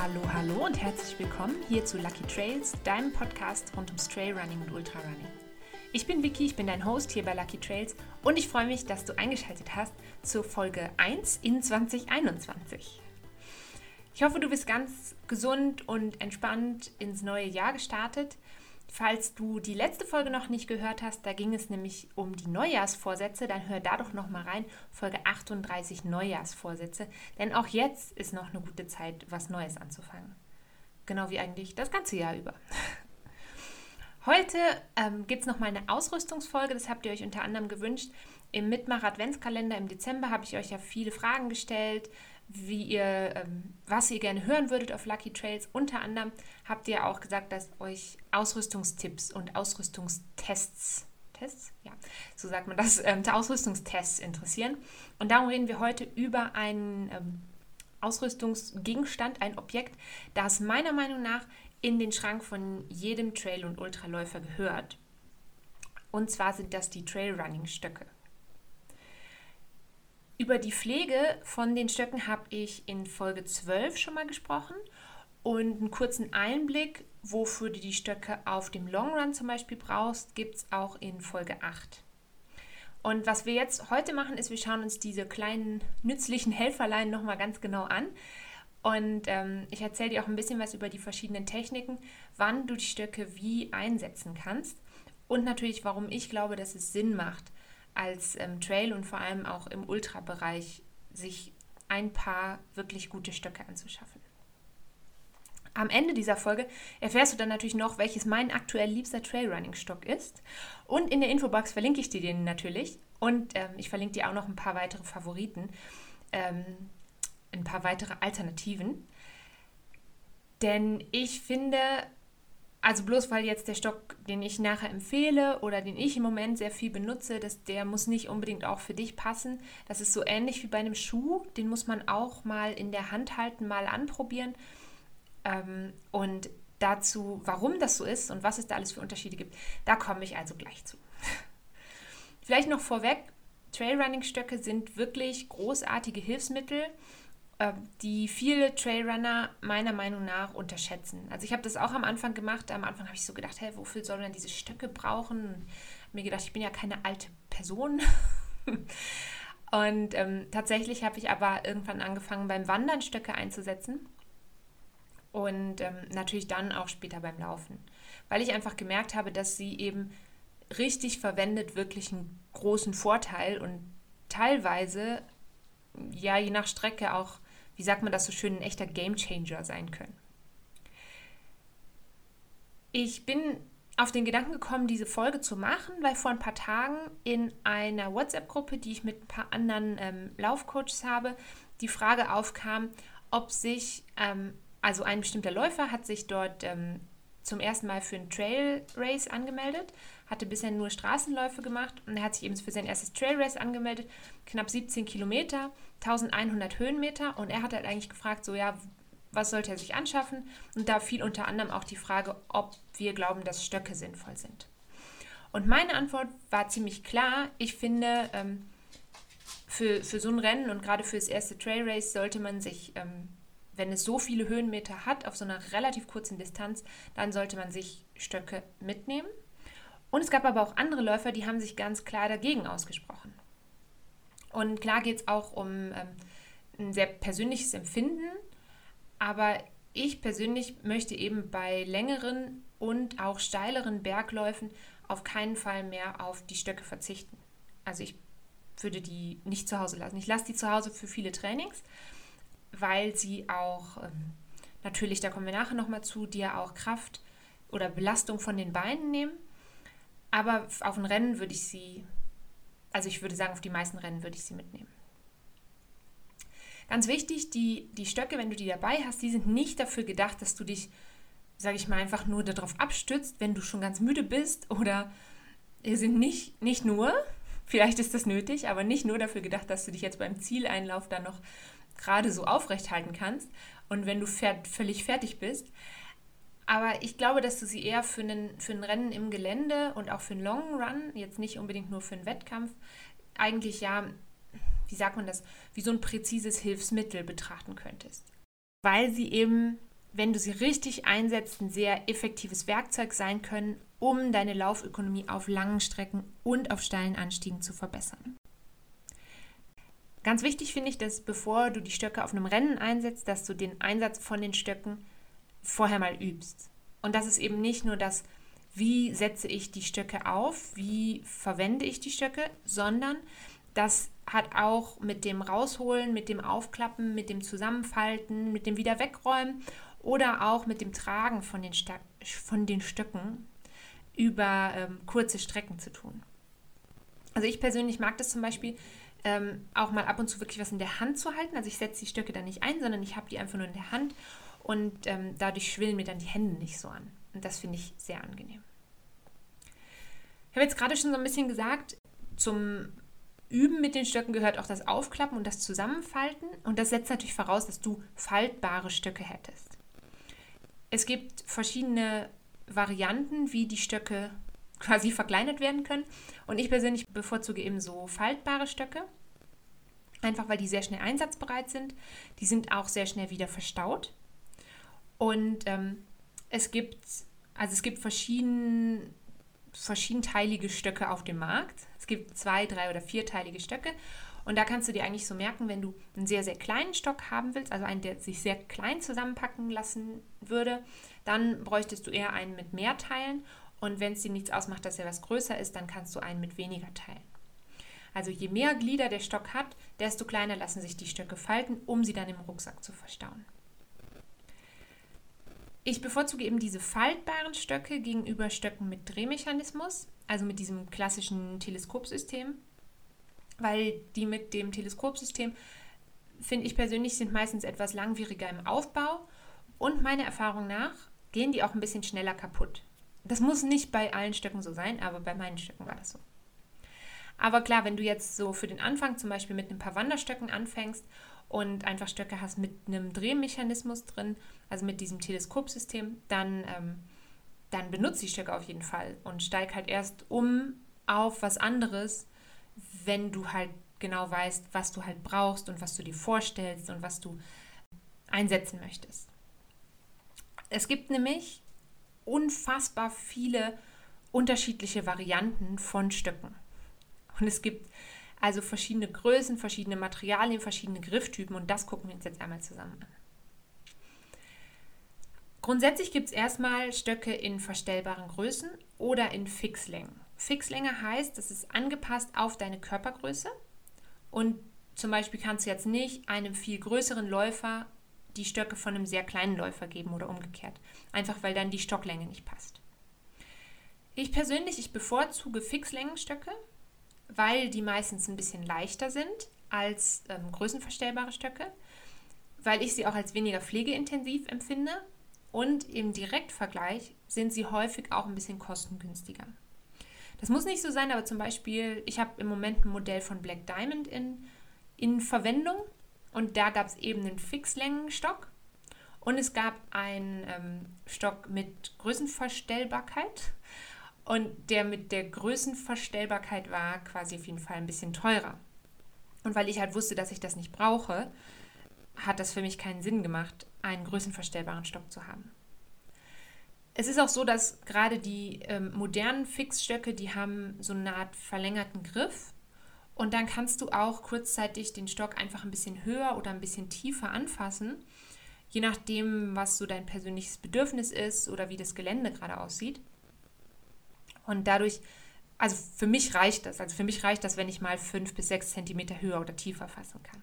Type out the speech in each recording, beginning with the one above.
Hallo, hallo und herzlich willkommen hier zu Lucky Trails, deinem Podcast rund ums Trailrunning und Ultrarunning. Ich bin Vicky, ich bin dein Host hier bei Lucky Trails und ich freue mich, dass du eingeschaltet hast zur Folge 1 in 2021. Ich hoffe, du bist ganz gesund und entspannt ins neue Jahr gestartet. Falls du die letzte Folge noch nicht gehört hast, da ging es nämlich um die Neujahrsvorsätze, dann hör da doch noch mal rein, Folge 38 Neujahrsvorsätze, denn auch jetzt ist noch eine gute Zeit, was Neues anzufangen. Genau wie eigentlich das ganze Jahr über. Heute ähm, gibt es noch mal eine Ausrüstungsfolge, das habt ihr euch unter anderem gewünscht. Im Mitmach Adventskalender im Dezember habe ich euch ja viele Fragen gestellt, wie ihr, ähm, was ihr gerne hören würdet auf Lucky Trails. Unter anderem habt ihr auch gesagt, dass euch Ausrüstungstipps und Ausrüstungstests, Tests? Ja, so sagt man das, ähm, Ausrüstungstests interessieren. Und darum reden wir heute über einen ähm, Ausrüstungsgegenstand, ein Objekt, das meiner Meinung nach in den Schrank von jedem Trail- und Ultraläufer gehört. Und zwar sind das die Trailrunning-Stöcke. Über die Pflege von den Stöcken habe ich in Folge 12 schon mal gesprochen und einen kurzen Einblick, wofür du die Stöcke auf dem Long Run zum Beispiel brauchst, gibt es auch in Folge 8. Und was wir jetzt heute machen, ist, wir schauen uns diese kleinen nützlichen Helferlein nochmal ganz genau an. Und ähm, ich erzähle dir auch ein bisschen was über die verschiedenen Techniken, wann du die Stöcke wie einsetzen kannst und natürlich, warum ich glaube, dass es Sinn macht, als ähm, Trail und vor allem auch im Ultrabereich sich ein paar wirklich gute Stöcke anzuschaffen. Am Ende dieser Folge erfährst du dann natürlich noch, welches mein aktuell liebster Trailrunning-Stock ist. Und in der Infobox verlinke ich dir den natürlich. Und ähm, ich verlinke dir auch noch ein paar weitere Favoriten, ähm, ein paar weitere Alternativen. Denn ich finde, also bloß weil jetzt der Stock, den ich nachher empfehle oder den ich im Moment sehr viel benutze, das, der muss nicht unbedingt auch für dich passen. Das ist so ähnlich wie bei einem Schuh. Den muss man auch mal in der Hand halten, mal anprobieren. Ähm, und dazu, warum das so ist und was es da alles für Unterschiede gibt, da komme ich also gleich zu. Vielleicht noch vorweg, Trailrunning-Stöcke sind wirklich großartige Hilfsmittel die viele Trailrunner meiner Meinung nach unterschätzen. Also ich habe das auch am Anfang gemacht. Am Anfang habe ich so gedacht, hey, wofür soll man diese Stöcke brauchen? Und mir gedacht, ich bin ja keine alte Person. Und ähm, tatsächlich habe ich aber irgendwann angefangen, beim Wandern Stöcke einzusetzen. Und ähm, natürlich dann auch später beim Laufen. Weil ich einfach gemerkt habe, dass sie eben richtig verwendet wirklich einen großen Vorteil und teilweise, ja, je nach Strecke auch wie sagt man das so schön, ein echter Gamechanger sein können. Ich bin auf den Gedanken gekommen, diese Folge zu machen, weil vor ein paar Tagen in einer WhatsApp-Gruppe, die ich mit ein paar anderen ähm, Laufcoaches habe, die Frage aufkam, ob sich, ähm, also ein bestimmter Läufer hat sich dort ähm, zum ersten Mal für ein Trail Race angemeldet, hatte bisher nur Straßenläufe gemacht und er hat sich eben für sein erstes Trail Race angemeldet, knapp 17 Kilometer, 1100 Höhenmeter und er hat halt eigentlich gefragt, so ja, was sollte er sich anschaffen? Und da fiel unter anderem auch die Frage, ob wir glauben, dass Stöcke sinnvoll sind. Und meine Antwort war ziemlich klar. Ich finde, ähm, für, für so ein Rennen und gerade für das erste Trail Race sollte man sich ähm, wenn es so viele Höhenmeter hat, auf so einer relativ kurzen Distanz, dann sollte man sich Stöcke mitnehmen. Und es gab aber auch andere Läufer, die haben sich ganz klar dagegen ausgesprochen. Und klar geht es auch um ähm, ein sehr persönliches Empfinden, aber ich persönlich möchte eben bei längeren und auch steileren Bergläufen auf keinen Fall mehr auf die Stöcke verzichten. Also ich würde die nicht zu Hause lassen. Ich lasse die zu Hause für viele Trainings, weil sie auch, ähm, natürlich, da kommen wir nachher nochmal zu, dir auch Kraft oder Belastung von den Beinen nehmen. Aber auf ein Rennen würde ich sie, also ich würde sagen, auf die meisten Rennen würde ich sie mitnehmen. Ganz wichtig, die, die Stöcke, wenn du die dabei hast, die sind nicht dafür gedacht, dass du dich, sage ich mal, einfach nur darauf abstützt, wenn du schon ganz müde bist oder sind nicht, nicht nur, vielleicht ist das nötig, aber nicht nur dafür gedacht, dass du dich jetzt beim Zieleinlauf dann noch gerade so aufrecht halten kannst und wenn du völlig fertig bist. Aber ich glaube, dass du sie eher für, einen, für ein Rennen im Gelände und auch für einen Long Run, jetzt nicht unbedingt nur für einen Wettkampf, eigentlich ja, wie sagt man das, wie so ein präzises Hilfsmittel betrachten könntest. weil sie eben, wenn du sie richtig einsetzt, ein sehr effektives Werkzeug sein können, um deine Laufökonomie auf langen Strecken und auf steilen Anstiegen zu verbessern. Ganz wichtig finde ich, dass bevor du die Stöcke auf einem Rennen einsetzt, dass du den Einsatz von den Stöcken vorher mal übst. Und das ist eben nicht nur das, wie setze ich die Stöcke auf, wie verwende ich die Stöcke, sondern das hat auch mit dem Rausholen, mit dem Aufklappen, mit dem Zusammenfalten, mit dem Wieder wegräumen oder auch mit dem Tragen von den, Sta von den Stöcken über ähm, kurze Strecken zu tun. Also ich persönlich mag das zum Beispiel ähm, auch mal ab und zu wirklich was in der Hand zu halten. Also ich setze die Stöcke da nicht ein, sondern ich habe die einfach nur in der Hand und ähm, dadurch schwillen mir dann die Hände nicht so an. Und das finde ich sehr angenehm. Ich habe jetzt gerade schon so ein bisschen gesagt, zum Üben mit den Stöcken gehört auch das Aufklappen und das Zusammenfalten. Und das setzt natürlich voraus, dass du faltbare Stöcke hättest. Es gibt verschiedene Varianten, wie die Stöcke quasi verkleinert werden können. Und ich persönlich bevorzuge eben so faltbare Stöcke. Einfach weil die sehr schnell einsatzbereit sind. Die sind auch sehr schnell wieder verstaut. Und ähm, es gibt, also es gibt verschieden, verschiedenteilige Stöcke auf dem Markt. Es gibt zwei, drei oder vierteilige Stöcke. Und da kannst du dir eigentlich so merken, wenn du einen sehr, sehr kleinen Stock haben willst, also einen, der sich sehr klein zusammenpacken lassen würde, dann bräuchtest du eher einen mit mehr Teilen. Und wenn es dir nichts ausmacht, dass er was größer ist, dann kannst du einen mit weniger Teilen. Also je mehr Glieder der Stock hat, desto kleiner lassen sich die Stöcke falten, um sie dann im Rucksack zu verstauen. Ich bevorzuge eben diese faltbaren Stöcke gegenüber Stöcken mit Drehmechanismus, also mit diesem klassischen Teleskopsystem, weil die mit dem Teleskopsystem, finde ich persönlich, sind meistens etwas langwieriger im Aufbau und meiner Erfahrung nach gehen die auch ein bisschen schneller kaputt. Das muss nicht bei allen Stöcken so sein, aber bei meinen Stöcken war das so. Aber klar, wenn du jetzt so für den Anfang zum Beispiel mit ein paar Wanderstöcken anfängst und einfach Stöcke hast mit einem Drehmechanismus drin, also mit diesem Teleskopsystem, dann, ähm, dann benutze die Stöcke auf jeden Fall und steig halt erst um auf was anderes, wenn du halt genau weißt, was du halt brauchst und was du dir vorstellst und was du einsetzen möchtest. Es gibt nämlich unfassbar viele unterschiedliche Varianten von Stöcken. Und es gibt also verschiedene Größen, verschiedene Materialien, verschiedene Grifftypen und das gucken wir uns jetzt einmal zusammen an. Grundsätzlich gibt es erstmal Stöcke in verstellbaren Größen oder in Fixlängen. Fixlänge heißt, das ist angepasst auf deine Körpergröße und zum Beispiel kannst du jetzt nicht einem viel größeren Läufer die Stöcke von einem sehr kleinen Läufer geben oder umgekehrt, einfach weil dann die Stocklänge nicht passt. Ich persönlich, ich bevorzuge Fixlängenstöcke, weil die meistens ein bisschen leichter sind als ähm, größenverstellbare Stöcke, weil ich sie auch als weniger pflegeintensiv empfinde und im Direktvergleich sind sie häufig auch ein bisschen kostengünstiger. Das muss nicht so sein, aber zum Beispiel, ich habe im Moment ein Modell von Black Diamond in, in Verwendung und da gab es eben einen Fixlängenstock und es gab einen ähm, Stock mit Größenverstellbarkeit und der mit der Größenverstellbarkeit war quasi auf jeden Fall ein bisschen teurer. Und weil ich halt wusste, dass ich das nicht brauche, hat das für mich keinen Sinn gemacht, einen größenverstellbaren Stock zu haben. Es ist auch so, dass gerade die ähm, modernen Fixstöcke, die haben so eine Art verlängerten Griff. Und dann kannst du auch kurzzeitig den Stock einfach ein bisschen höher oder ein bisschen tiefer anfassen, je nachdem, was so dein persönliches Bedürfnis ist oder wie das Gelände gerade aussieht. Und dadurch, also für mich reicht das. Also für mich reicht das, wenn ich mal fünf bis sechs Zentimeter höher oder tiefer fassen kann.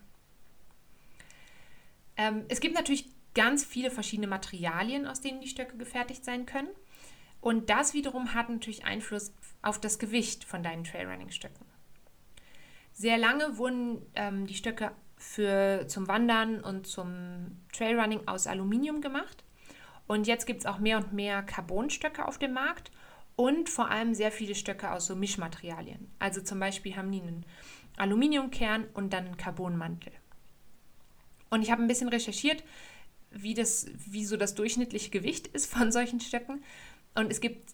Ähm, es gibt natürlich ganz viele verschiedene Materialien, aus denen die Stöcke gefertigt sein können. Und das wiederum hat natürlich Einfluss auf das Gewicht von deinen Trailrunning-Stöcken. Sehr lange wurden ähm, die Stöcke für, zum Wandern und zum Trailrunning aus Aluminium gemacht. Und jetzt gibt es auch mehr und mehr Carbonstöcke auf dem Markt und vor allem sehr viele Stöcke aus so Mischmaterialien. Also zum Beispiel haben die einen Aluminiumkern und dann einen Carbonmantel. Und ich habe ein bisschen recherchiert, wie, das, wie so das durchschnittliche Gewicht ist von solchen Stöcken. Und es gibt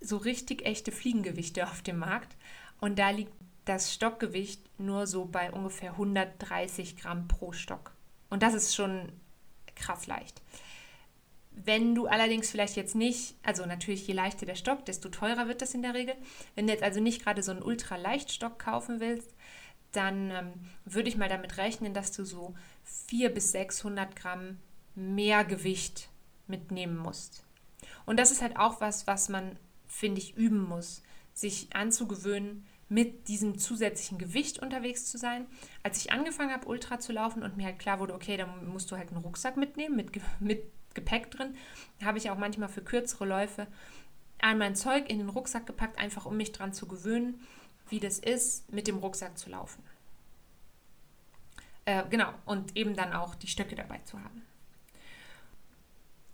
so richtig echte Fliegengewichte auf dem Markt. Und da liegt das Stockgewicht nur so bei ungefähr 130 Gramm pro Stock. Und das ist schon krass leicht. Wenn du allerdings vielleicht jetzt nicht, also natürlich je leichter der Stock, desto teurer wird das in der Regel. Wenn du jetzt also nicht gerade so einen Ultraleichtstock kaufen willst, dann ähm, würde ich mal damit rechnen, dass du so 400 bis 600 Gramm mehr Gewicht mitnehmen musst. Und das ist halt auch was, was man, finde ich, üben muss, sich anzugewöhnen, mit diesem zusätzlichen Gewicht unterwegs zu sein. Als ich angefangen habe, Ultra zu laufen und mir halt klar wurde, okay, dann musst du halt einen Rucksack mitnehmen mit, mit Gepäck drin, habe ich auch manchmal für kürzere Läufe all mein Zeug in den Rucksack gepackt, einfach um mich daran zu gewöhnen, wie das ist, mit dem Rucksack zu laufen. Äh, genau, und eben dann auch die Stöcke dabei zu haben.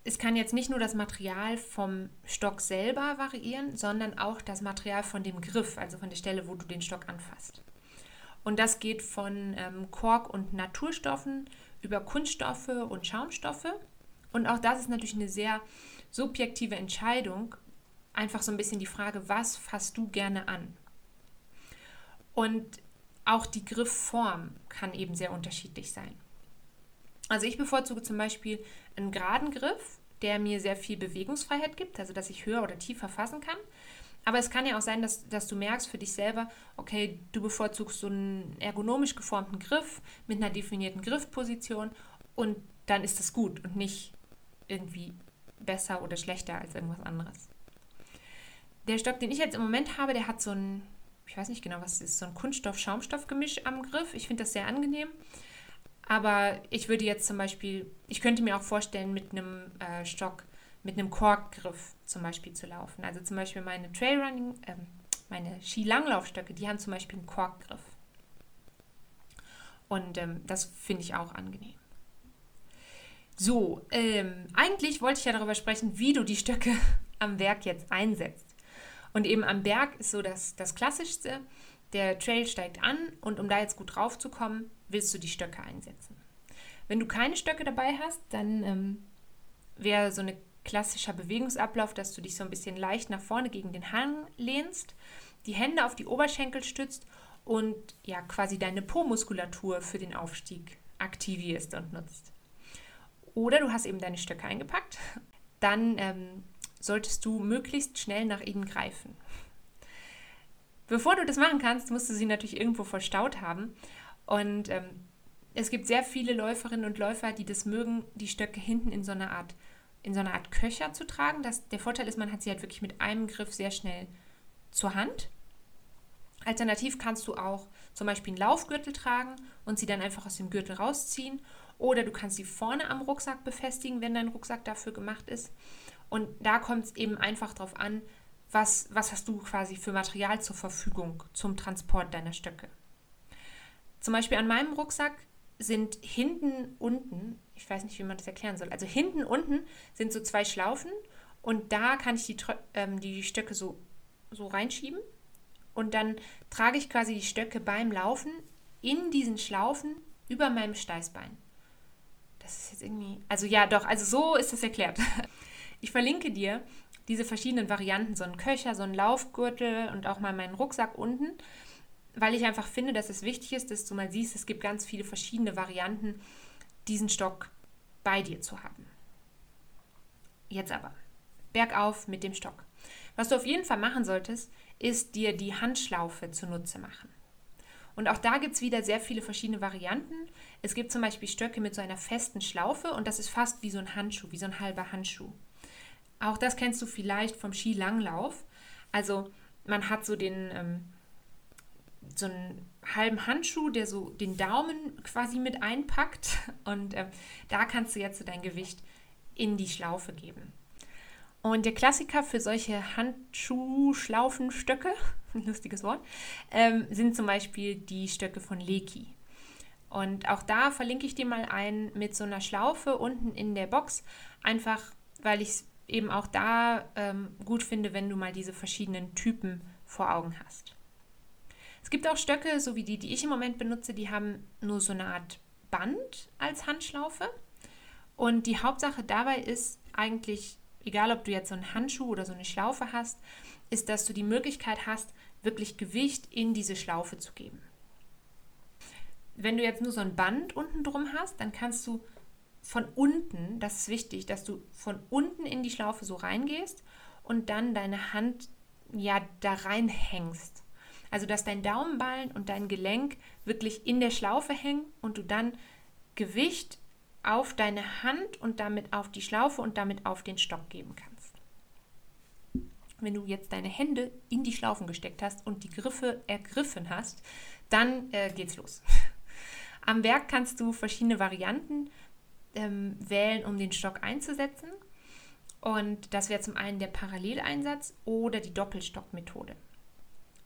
Es kann jetzt nicht nur das Material vom Stock selber variieren, sondern auch das Material von dem Griff, also von der Stelle, wo du den Stock anfasst. Und das geht von ähm, Kork und Naturstoffen über Kunststoffe und Schaumstoffe und auch das ist natürlich eine sehr subjektive Entscheidung. Einfach so ein bisschen die Frage, was fasst du gerne an? Und auch die Griffform kann eben sehr unterschiedlich sein. Also ich bevorzuge zum Beispiel einen geraden Griff, der mir sehr viel Bewegungsfreiheit gibt, also dass ich höher oder tiefer fassen kann. Aber es kann ja auch sein, dass, dass du merkst für dich selber, okay, du bevorzugst so einen ergonomisch geformten Griff mit einer definierten Griffposition und dann ist das gut und nicht irgendwie besser oder schlechter als irgendwas anderes. Der Stock, den ich jetzt im Moment habe, der hat so ein, ich weiß nicht genau, was es ist, so ein Kunststoff-Schaumstoff-Gemisch am Griff. Ich finde das sehr angenehm. Aber ich würde jetzt zum Beispiel, ich könnte mir auch vorstellen, mit einem äh, Stock, mit einem Korkgriff zum Beispiel zu laufen. Also zum Beispiel meine Trailrunning, äh, meine Skilanglaufstöcke, die haben zum Beispiel einen Korkgriff. Und ähm, das finde ich auch angenehm. So, ähm, eigentlich wollte ich ja darüber sprechen, wie du die Stöcke am Berg jetzt einsetzt. Und eben am Berg ist so das, das Klassischste. Der Trail steigt an und um da jetzt gut drauf zu kommen, willst du die Stöcke einsetzen. Wenn du keine Stöcke dabei hast, dann ähm, wäre so ein klassischer Bewegungsablauf, dass du dich so ein bisschen leicht nach vorne gegen den Hang lehnst, die Hände auf die Oberschenkel stützt und ja quasi deine Po-Muskulatur für den Aufstieg aktivierst und nutzt. Oder du hast eben deine Stöcke eingepackt. Dann ähm, solltest du möglichst schnell nach ihnen greifen. Bevor du das machen kannst, musst du sie natürlich irgendwo verstaut haben. Und ähm, es gibt sehr viele Läuferinnen und Läufer, die das mögen, die Stöcke hinten in so einer Art, in so einer Art Köcher zu tragen. Das, der Vorteil ist, man hat sie halt wirklich mit einem Griff sehr schnell zur Hand. Alternativ kannst du auch zum Beispiel einen Laufgürtel tragen und sie dann einfach aus dem Gürtel rausziehen oder du kannst sie vorne am Rucksack befestigen, wenn dein Rucksack dafür gemacht ist. Und da kommt es eben einfach darauf an, was, was hast du quasi für Material zur Verfügung zum Transport deiner Stöcke. Zum Beispiel an meinem Rucksack sind hinten unten, ich weiß nicht, wie man das erklären soll, also hinten unten sind so zwei Schlaufen und da kann ich die, ähm, die Stöcke so, so reinschieben und dann trage ich quasi die Stöcke beim Laufen in diesen Schlaufen über meinem Steißbein das ist jetzt irgendwie. Also ja, doch, also so ist das erklärt. Ich verlinke dir diese verschiedenen Varianten, so einen Köcher, so einen Laufgürtel und auch mal meinen Rucksack unten, weil ich einfach finde, dass es wichtig ist, dass du mal siehst, es gibt ganz viele verschiedene Varianten, diesen Stock bei dir zu haben. Jetzt aber, bergauf mit dem Stock. Was du auf jeden Fall machen solltest, ist dir die Handschlaufe zunutze machen. Und auch da gibt es wieder sehr viele verschiedene Varianten. Es gibt zum Beispiel Stöcke mit so einer festen Schlaufe und das ist fast wie so ein Handschuh, wie so ein halber Handschuh. Auch das kennst du vielleicht vom Skilanglauf. Also man hat so den ähm, so einen halben Handschuh, der so den Daumen quasi mit einpackt und äh, da kannst du jetzt so dein Gewicht in die Schlaufe geben. Und der Klassiker für solche Handschuhschlaufenstöcke lustiges Wort, ähm, sind zum Beispiel die Stöcke von Leki. Und auch da verlinke ich dir mal ein mit so einer Schlaufe unten in der Box, einfach weil ich es eben auch da ähm, gut finde, wenn du mal diese verschiedenen Typen vor Augen hast. Es gibt auch Stöcke, so wie die, die ich im Moment benutze, die haben nur so eine Art Band als Handschlaufe. Und die Hauptsache dabei ist eigentlich, egal ob du jetzt so einen Handschuh oder so eine Schlaufe hast, ist, dass du die Möglichkeit hast, wirklich Gewicht in diese Schlaufe zu geben. Wenn du jetzt nur so ein Band unten drum hast, dann kannst du von unten, das ist wichtig, dass du von unten in die Schlaufe so reingehst und dann deine Hand ja da reinhängst. Also dass dein Daumenballen und dein Gelenk wirklich in der Schlaufe hängen und du dann Gewicht auf deine Hand und damit auf die Schlaufe und damit auf den Stock geben kannst. Wenn du jetzt deine Hände in die Schlaufen gesteckt hast und die Griffe ergriffen hast, dann äh, geht's los. Am Werk kannst du verschiedene Varianten ähm, wählen, um den Stock einzusetzen. Und das wäre zum einen der Paralleleinsatz oder die Doppelstockmethode.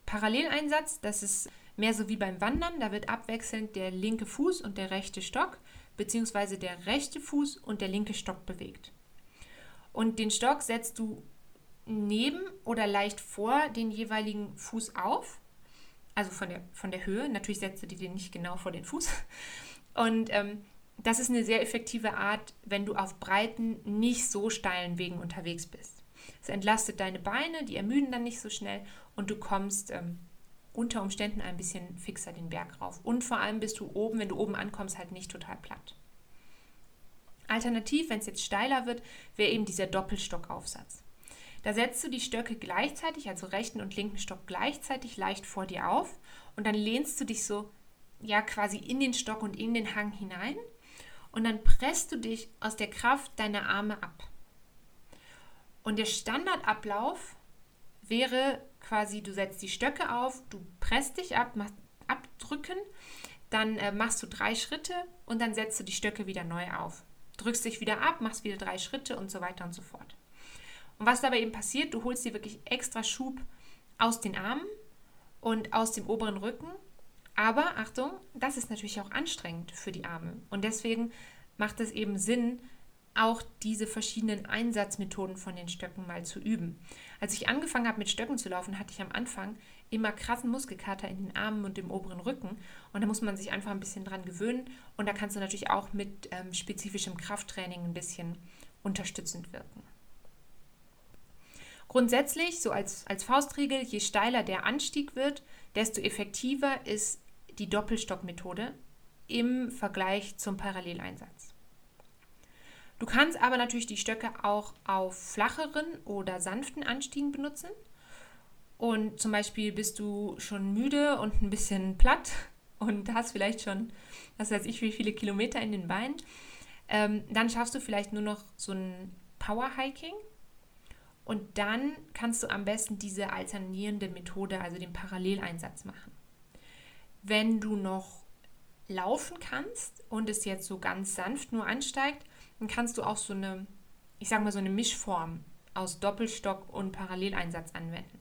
Paralleleinsatz, das ist mehr so wie beim Wandern. Da wird abwechselnd der linke Fuß und der rechte Stock beziehungsweise der rechte Fuß und der linke Stock bewegt. Und den Stock setzt du neben oder leicht vor den jeweiligen Fuß auf, also von der, von der Höhe. Natürlich setzt du den nicht genau vor den Fuß. Und ähm, das ist eine sehr effektive Art, wenn du auf breiten, nicht so steilen Wegen unterwegs bist. Es entlastet deine Beine, die ermüden dann nicht so schnell und du kommst ähm, unter Umständen ein bisschen fixer den Berg rauf. Und vor allem bist du oben, wenn du oben ankommst, halt nicht total platt. Alternativ, wenn es jetzt steiler wird, wäre eben dieser Doppelstockaufsatz. Da setzt du die Stöcke gleichzeitig, also rechten und linken Stock gleichzeitig leicht vor dir auf und dann lehnst du dich so ja quasi in den Stock und in den Hang hinein und dann presst du dich aus der Kraft deiner Arme ab. Und der Standardablauf wäre quasi, du setzt die Stöcke auf, du presst dich ab, machst abdrücken, dann äh, machst du drei Schritte und dann setzt du die Stöcke wieder neu auf. Drückst dich wieder ab, machst wieder drei Schritte und so weiter und so fort. Und was dabei eben passiert, du holst dir wirklich extra Schub aus den Armen und aus dem oberen Rücken. Aber Achtung, das ist natürlich auch anstrengend für die Arme. Und deswegen macht es eben Sinn, auch diese verschiedenen Einsatzmethoden von den Stöcken mal zu üben. Als ich angefangen habe mit Stöcken zu laufen, hatte ich am Anfang immer krassen Muskelkater in den Armen und im oberen Rücken. Und da muss man sich einfach ein bisschen dran gewöhnen. Und da kannst du natürlich auch mit ähm, spezifischem Krafttraining ein bisschen unterstützend wirken. Grundsätzlich, so als, als Faustregel, je steiler der Anstieg wird, desto effektiver ist die Doppelstockmethode im Vergleich zum Paralleleinsatz. Du kannst aber natürlich die Stöcke auch auf flacheren oder sanften Anstiegen benutzen. Und zum Beispiel bist du schon müde und ein bisschen platt und hast vielleicht schon, was weiß ich, wie viele Kilometer in den Beinen. Ähm, dann schaffst du vielleicht nur noch so ein Power-Hiking. Und dann kannst du am besten diese alternierende Methode, also den Paralleleinsatz machen. Wenn du noch laufen kannst und es jetzt so ganz sanft nur ansteigt, dann kannst du auch so eine, ich sage mal so eine Mischform aus Doppelstock und Paralleleinsatz anwenden.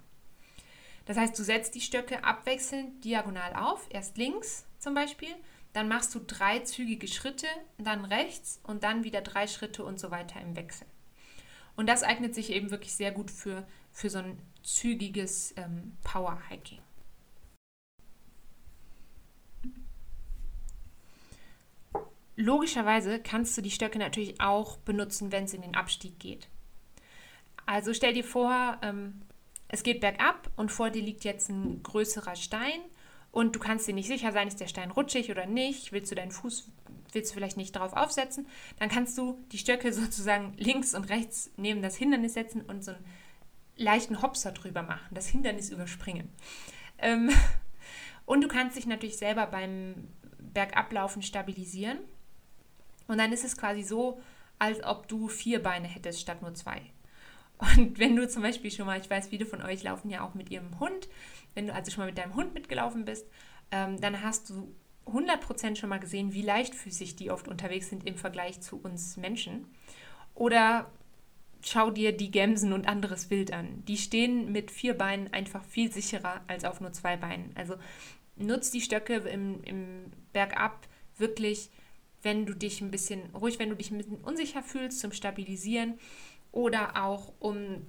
Das heißt, du setzt die Stöcke abwechselnd diagonal auf, erst links zum Beispiel, dann machst du drei zügige Schritte, dann rechts und dann wieder drei Schritte und so weiter im Wechsel. Und das eignet sich eben wirklich sehr gut für, für so ein zügiges ähm, Power-Hiking. Logischerweise kannst du die Stöcke natürlich auch benutzen, wenn es in den Abstieg geht. Also stell dir vor, ähm, es geht bergab und vor dir liegt jetzt ein größerer Stein und du kannst dir nicht sicher sein, ist der Stein rutschig oder nicht, willst du deinen Fuß, willst du vielleicht nicht drauf aufsetzen, dann kannst du die Stöcke sozusagen links und rechts neben das Hindernis setzen und so einen leichten Hopser drüber machen, das Hindernis überspringen. Ähm, und du kannst dich natürlich selber beim Bergablaufen stabilisieren und dann ist es quasi so, als ob du vier Beine hättest statt nur zwei. Und wenn du zum Beispiel schon mal, ich weiß, viele von euch laufen ja auch mit ihrem Hund, wenn du also schon mal mit deinem Hund mitgelaufen bist, ähm, dann hast du 100% schon mal gesehen, wie leichtfüßig die oft unterwegs sind im Vergleich zu uns Menschen. Oder schau dir die Gämsen und anderes Wild an. Die stehen mit vier Beinen einfach viel sicherer als auf nur zwei Beinen. Also nutz die Stöcke im, im Bergab wirklich wenn du dich ein bisschen, ruhig, wenn du dich ein bisschen unsicher fühlst, zum Stabilisieren oder auch um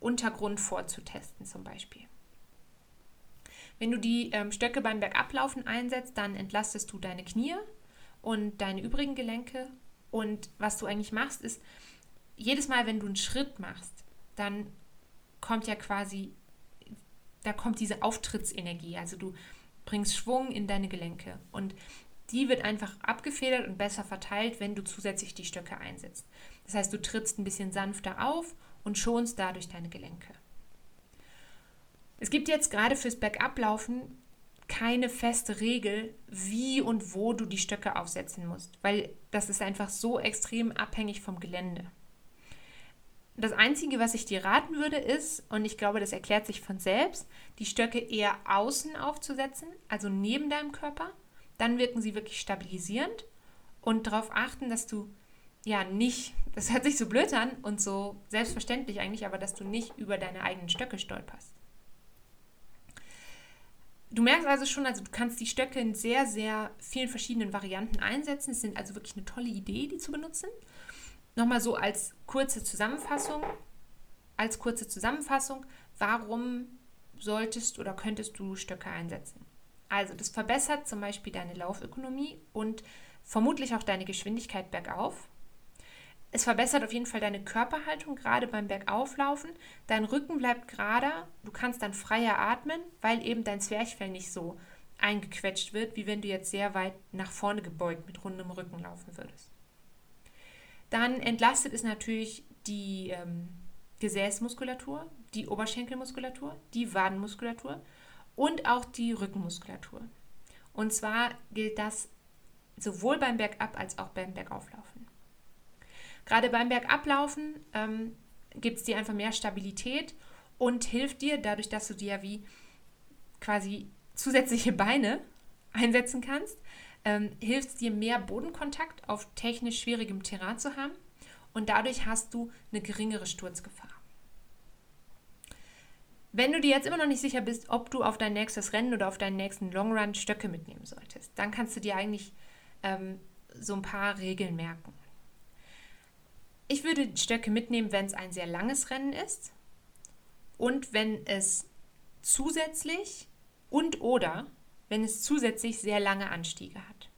Untergrund vorzutesten zum Beispiel. Wenn du die ähm, Stöcke beim Bergablaufen einsetzt, dann entlastest du deine Knie und deine übrigen Gelenke. Und was du eigentlich machst, ist, jedes Mal, wenn du einen Schritt machst, dann kommt ja quasi, da kommt diese Auftrittsenergie. Also du bringst Schwung in deine Gelenke. Und die wird einfach abgefedert und besser verteilt, wenn du zusätzlich die Stöcke einsetzt. Das heißt, du trittst ein bisschen sanfter auf und schonst dadurch deine Gelenke. Es gibt jetzt gerade fürs Bergablaufen keine feste Regel, wie und wo du die Stöcke aufsetzen musst, weil das ist einfach so extrem abhängig vom Gelände. Das Einzige, was ich dir raten würde, ist, und ich glaube, das erklärt sich von selbst, die Stöcke eher außen aufzusetzen, also neben deinem Körper. Dann wirken sie wirklich stabilisierend und darauf achten, dass du ja nicht, das hört sich so blöd an und so selbstverständlich eigentlich, aber dass du nicht über deine eigenen Stöcke stolperst. Du merkst also schon, also du kannst die Stöcke in sehr, sehr vielen verschiedenen Varianten einsetzen. Es sind also wirklich eine tolle Idee, die zu benutzen. Nochmal so als kurze Zusammenfassung. Als kurze Zusammenfassung, warum solltest oder könntest du Stöcke einsetzen? Also, das verbessert zum Beispiel deine Laufökonomie und vermutlich auch deine Geschwindigkeit bergauf. Es verbessert auf jeden Fall deine Körperhaltung, gerade beim Bergauflaufen. Dein Rücken bleibt gerader, du kannst dann freier atmen, weil eben dein Zwerchfell nicht so eingequetscht wird, wie wenn du jetzt sehr weit nach vorne gebeugt mit rundem Rücken laufen würdest. Dann entlastet es natürlich die ähm, Gesäßmuskulatur, die Oberschenkelmuskulatur, die Wadenmuskulatur und auch die Rückenmuskulatur. Und zwar gilt das sowohl beim Bergab als auch beim Bergauflaufen. Gerade beim Bergablaufen ähm, gibt es dir einfach mehr Stabilität und hilft dir, dadurch, dass du dir wie quasi zusätzliche Beine einsetzen kannst, ähm, hilft es dir mehr Bodenkontakt auf technisch schwierigem Terrain zu haben und dadurch hast du eine geringere Sturzgefahr. Wenn du dir jetzt immer noch nicht sicher bist, ob du auf dein nächstes Rennen oder auf deinen nächsten Long Run Stöcke mitnehmen solltest, dann kannst du dir eigentlich ähm, so ein paar Regeln merken. Ich würde Stöcke mitnehmen, wenn es ein sehr langes Rennen ist und wenn es zusätzlich und oder wenn es zusätzlich sehr lange Anstiege hat.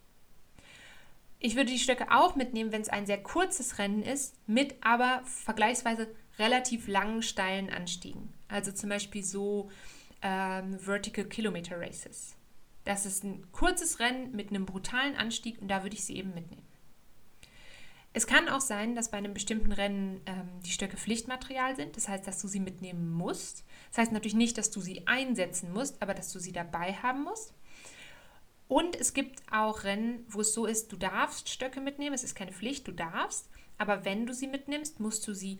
Ich würde die Stöcke auch mitnehmen, wenn es ein sehr kurzes Rennen ist, mit aber vergleichsweise relativ langen, steilen Anstiegen. Also zum Beispiel so ähm, Vertical Kilometer Races. Das ist ein kurzes Rennen mit einem brutalen Anstieg und da würde ich sie eben mitnehmen. Es kann auch sein, dass bei einem bestimmten Rennen ähm, die Stöcke Pflichtmaterial sind. Das heißt, dass du sie mitnehmen musst. Das heißt natürlich nicht, dass du sie einsetzen musst, aber dass du sie dabei haben musst. Und es gibt auch Rennen, wo es so ist, du darfst Stöcke mitnehmen. Es ist keine Pflicht, du darfst. Aber wenn du sie mitnimmst, musst du sie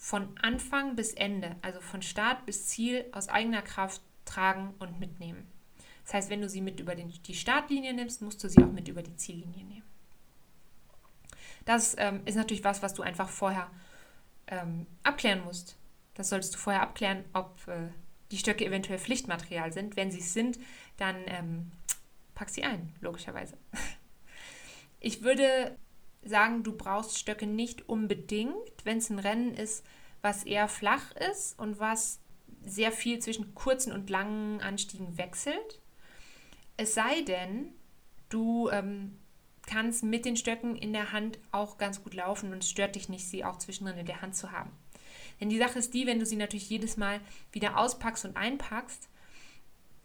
von Anfang bis Ende, also von Start bis Ziel, aus eigener Kraft tragen und mitnehmen. Das heißt, wenn du sie mit über den, die Startlinie nimmst, musst du sie auch mit über die Ziellinie nehmen. Das ähm, ist natürlich was, was du einfach vorher ähm, abklären musst. Das solltest du vorher abklären, ob äh, die Stöcke eventuell Pflichtmaterial sind. Wenn sie es sind, dann ähm, pack sie ein, logischerweise. Ich würde sagen, du brauchst Stöcke nicht unbedingt, wenn es ein Rennen ist, was eher flach ist und was sehr viel zwischen kurzen und langen Anstiegen wechselt. Es sei denn, du ähm, kannst mit den Stöcken in der Hand auch ganz gut laufen und es stört dich nicht, sie auch zwischendrin in der Hand zu haben. Denn die Sache ist die, wenn du sie natürlich jedes Mal wieder auspackst und einpackst,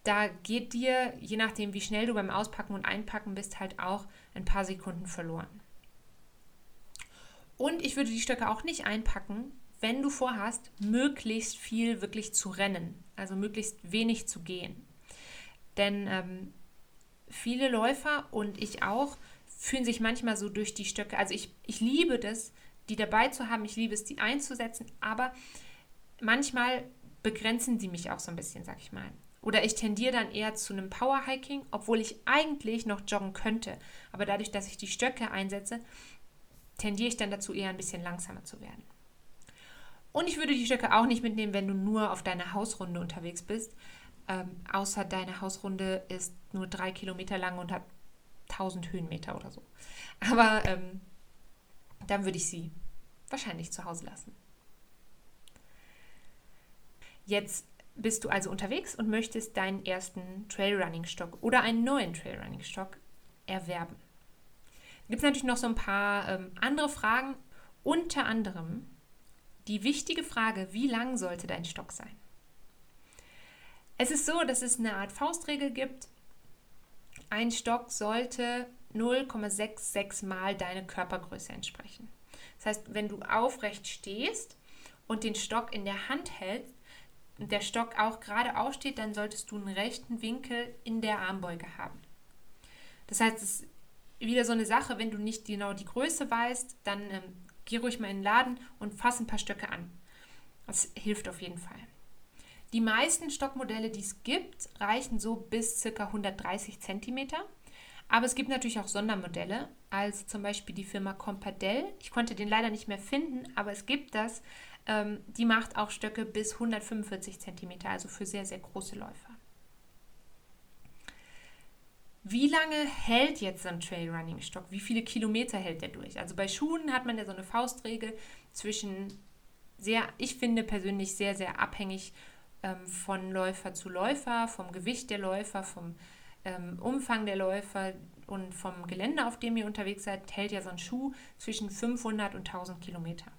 da geht dir, je nachdem wie schnell du beim Auspacken und Einpacken bist, halt auch ein paar Sekunden verloren. Und ich würde die Stöcke auch nicht einpacken, wenn du vorhast, möglichst viel wirklich zu rennen, also möglichst wenig zu gehen. Denn ähm, viele Läufer und ich auch fühlen sich manchmal so durch die Stöcke. Also ich, ich liebe das, die dabei zu haben, ich liebe es, die einzusetzen, aber manchmal begrenzen sie mich auch so ein bisschen, sag ich mal. Oder ich tendiere dann eher zu einem Powerhiking, obwohl ich eigentlich noch joggen könnte. Aber dadurch, dass ich die Stöcke einsetze, tendiere ich dann dazu, eher ein bisschen langsamer zu werden. Und ich würde die Stöcke auch nicht mitnehmen, wenn du nur auf deiner Hausrunde unterwegs bist. Ähm, außer deine Hausrunde ist nur drei Kilometer lang und hat 1000 Höhenmeter oder so. Aber ähm, dann würde ich sie wahrscheinlich zu Hause lassen. Jetzt bist du also unterwegs und möchtest deinen ersten Trailrunning-Stock oder einen neuen Trailrunning-Stock erwerben. Gibt es natürlich noch so ein paar ähm, andere Fragen, unter anderem die wichtige Frage, wie lang sollte dein Stock sein? Es ist so, dass es eine Art Faustregel gibt, ein Stock sollte 0,66 mal deine Körpergröße entsprechen. Das heißt, wenn du aufrecht stehst und den Stock in der Hand hältst und der Stock auch gerade aufsteht, dann solltest du einen rechten Winkel in der Armbeuge haben. Das heißt, es wieder so eine Sache, wenn du nicht genau die Größe weißt, dann ähm, geh ruhig mal in den Laden und fass ein paar Stöcke an. Das hilft auf jeden Fall. Die meisten Stockmodelle, die es gibt, reichen so bis ca. 130 cm. Aber es gibt natürlich auch Sondermodelle, als zum Beispiel die Firma Compadel. Ich konnte den leider nicht mehr finden, aber es gibt das. Ähm, die macht auch Stöcke bis 145 cm, also für sehr, sehr große Läufer. Wie lange hält jetzt so ein Trailrunning-Stock? Wie viele Kilometer hält der durch? Also bei Schuhen hat man ja so eine Faustregel zwischen sehr, ich finde persönlich sehr, sehr abhängig ähm, von Läufer zu Läufer, vom Gewicht der Läufer, vom ähm, Umfang der Läufer und vom Gelände, auf dem ihr unterwegs seid, hält ja so ein Schuh zwischen 500 und 1000 Kilometer.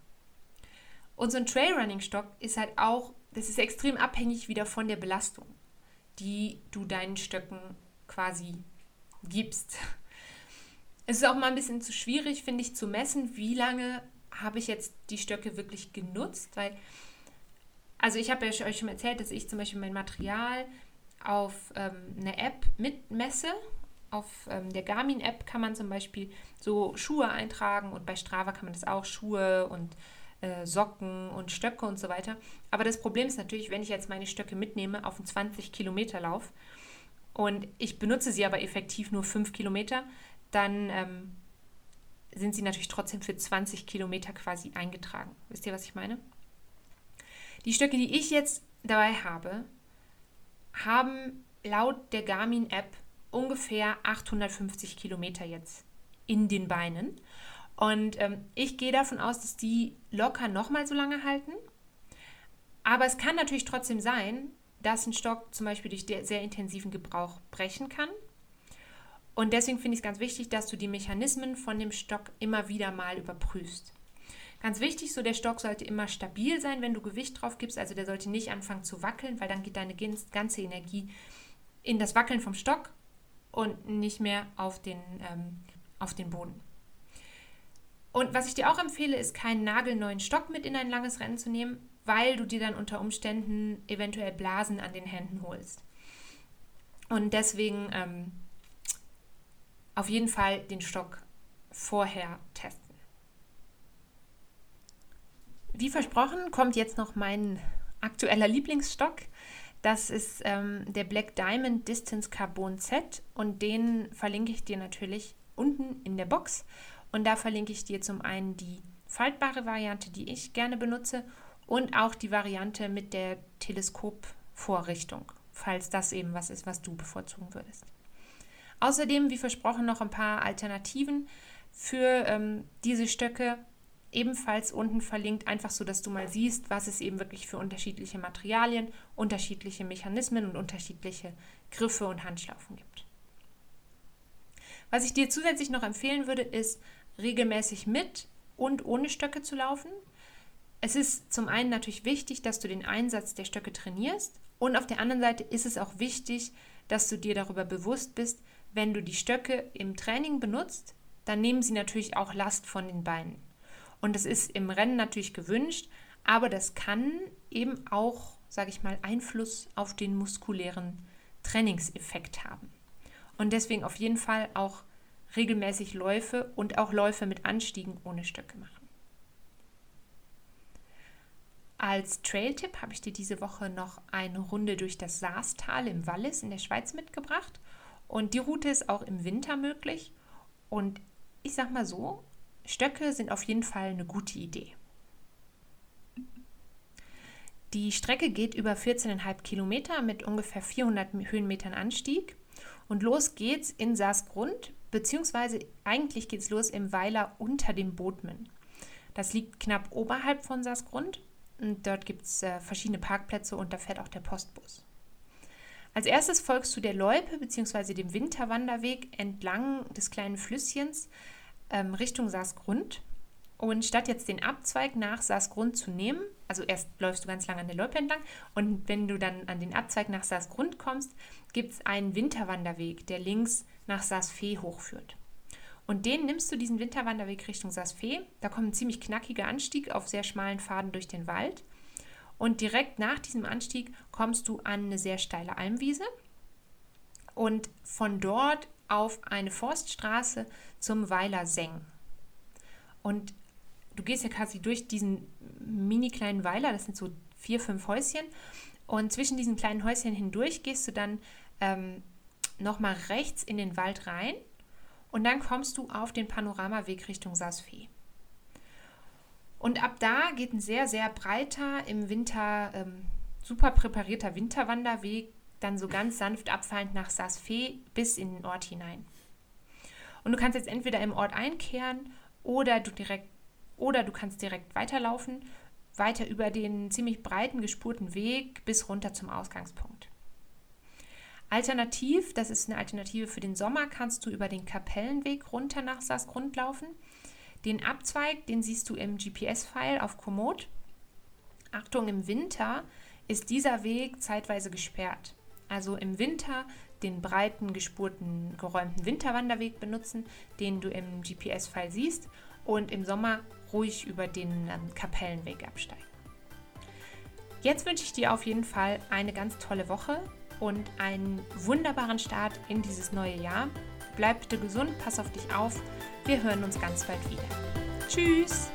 Und so ein Trailrunning-Stock ist halt auch, das ist extrem abhängig wieder von der Belastung, die du deinen Stöcken quasi gibst. Es ist auch mal ein bisschen zu schwierig, finde ich, zu messen, wie lange habe ich jetzt die Stöcke wirklich genutzt, weil, also ich habe ja euch schon erzählt, dass ich zum Beispiel mein Material auf ähm, eine App mitmesse. Auf ähm, der Garmin-App kann man zum Beispiel so Schuhe eintragen und bei Strava kann man das auch, Schuhe und äh, Socken und Stöcke und so weiter. Aber das Problem ist natürlich, wenn ich jetzt meine Stöcke mitnehme auf einen 20 Kilometer Lauf, und ich benutze sie aber effektiv nur 5 Kilometer, dann ähm, sind sie natürlich trotzdem für 20 Kilometer quasi eingetragen. Wisst ihr, was ich meine? Die Stöcke, die ich jetzt dabei habe, haben laut der Garmin-App ungefähr 850 Kilometer jetzt in den Beinen. Und ähm, ich gehe davon aus, dass die locker nochmal so lange halten. Aber es kann natürlich trotzdem sein, dass ein Stock zum Beispiel durch sehr intensiven Gebrauch brechen kann. Und deswegen finde ich es ganz wichtig, dass du die Mechanismen von dem Stock immer wieder mal überprüfst. Ganz wichtig, so der Stock sollte immer stabil sein, wenn du Gewicht drauf gibst. Also der sollte nicht anfangen zu wackeln, weil dann geht deine ganze Energie in das Wackeln vom Stock und nicht mehr auf den, ähm, auf den Boden. Und was ich dir auch empfehle, ist keinen nagelneuen Stock mit in ein langes Rennen zu nehmen, weil du dir dann unter Umständen eventuell Blasen an den Händen holst. Und deswegen ähm, auf jeden Fall den Stock vorher testen. Wie versprochen kommt jetzt noch mein aktueller Lieblingsstock. Das ist ähm, der Black Diamond Distance Carbon Z und den verlinke ich dir natürlich unten in der Box. Und da verlinke ich dir zum einen die faltbare Variante, die ich gerne benutze und auch die Variante mit der Teleskopvorrichtung, falls das eben was ist, was du bevorzugen würdest. Außerdem, wie versprochen, noch ein paar Alternativen für ähm, diese Stöcke, ebenfalls unten verlinkt, einfach so, dass du mal siehst, was es eben wirklich für unterschiedliche Materialien, unterschiedliche Mechanismen und unterschiedliche Griffe und Handschlaufen gibt. Was ich dir zusätzlich noch empfehlen würde, ist regelmäßig mit und ohne Stöcke zu laufen. Es ist zum einen natürlich wichtig, dass du den Einsatz der Stöcke trainierst und auf der anderen Seite ist es auch wichtig, dass du dir darüber bewusst bist, wenn du die Stöcke im Training benutzt, dann nehmen sie natürlich auch Last von den Beinen. Und das ist im Rennen natürlich gewünscht, aber das kann eben auch, sage ich mal, Einfluss auf den muskulären Trainingseffekt haben. Und deswegen auf jeden Fall auch regelmäßig Läufe und auch Läufe mit Anstiegen ohne Stöcke machen. Als Trailtipp habe ich dir diese Woche noch eine Runde durch das Saastal im Wallis in der Schweiz mitgebracht. Und die Route ist auch im Winter möglich. Und ich sag mal so, Stöcke sind auf jeden Fall eine gute Idee. Die Strecke geht über 14,5 Kilometer mit ungefähr 400 Höhenmetern Anstieg. Und los geht's in Saasgrund, beziehungsweise eigentlich geht's los im Weiler unter dem Bodmen. Das liegt knapp oberhalb von Saasgrund und dort gibt es äh, verschiedene Parkplätze und da fährt auch der Postbus. Als erstes folgst du der Loipe bzw. dem Winterwanderweg entlang des kleinen Flüsschens ähm, Richtung Saasgrund. Und statt jetzt den Abzweig nach Saasgrund zu nehmen, also erst läufst du ganz lange an der Loipe entlang und wenn du dann an den Abzweig nach Saasgrund kommst, gibt es einen Winterwanderweg, der links nach Saasfee hochführt. Und den nimmst du diesen Winterwanderweg Richtung Saasfee. Da kommt ein ziemlich knackiger Anstieg auf sehr schmalen Pfaden durch den Wald. Und direkt nach diesem Anstieg kommst du an eine sehr steile Almwiese und von dort auf eine Forststraße zum Weiler Seng. Und du gehst ja quasi durch diesen mini kleinen Weiler, das sind so vier, fünf Häuschen. Und zwischen diesen kleinen Häuschen hindurch gehst du dann ähm, nochmal rechts in den Wald rein und dann kommst du auf den Panoramaweg Richtung Saasfee. Und ab da geht ein sehr, sehr breiter, im Winter ähm, super präparierter Winterwanderweg, dann so ganz sanft abfallend nach Saasfee bis in den Ort hinein. Und du kannst jetzt entweder im Ort einkehren oder du direkt oder du kannst direkt weiterlaufen, weiter über den ziemlich breiten gespurten Weg bis runter zum Ausgangspunkt. Alternativ, das ist eine Alternative für den Sommer, kannst du über den Kapellenweg runter nach Saasgrund laufen. Den Abzweig, den siehst du im GPS-File auf Komoot. Achtung, im Winter ist dieser Weg zeitweise gesperrt. Also im Winter den breiten, gespurten, geräumten Winterwanderweg benutzen, den du im GPS-File siehst und im Sommer ruhig über den ähm, Kapellenweg absteigen. Jetzt wünsche ich dir auf jeden Fall eine ganz tolle Woche und einen wunderbaren Start in dieses neue Jahr. Bleib bitte gesund, pass auf dich auf. Wir hören uns ganz bald wieder. Tschüss!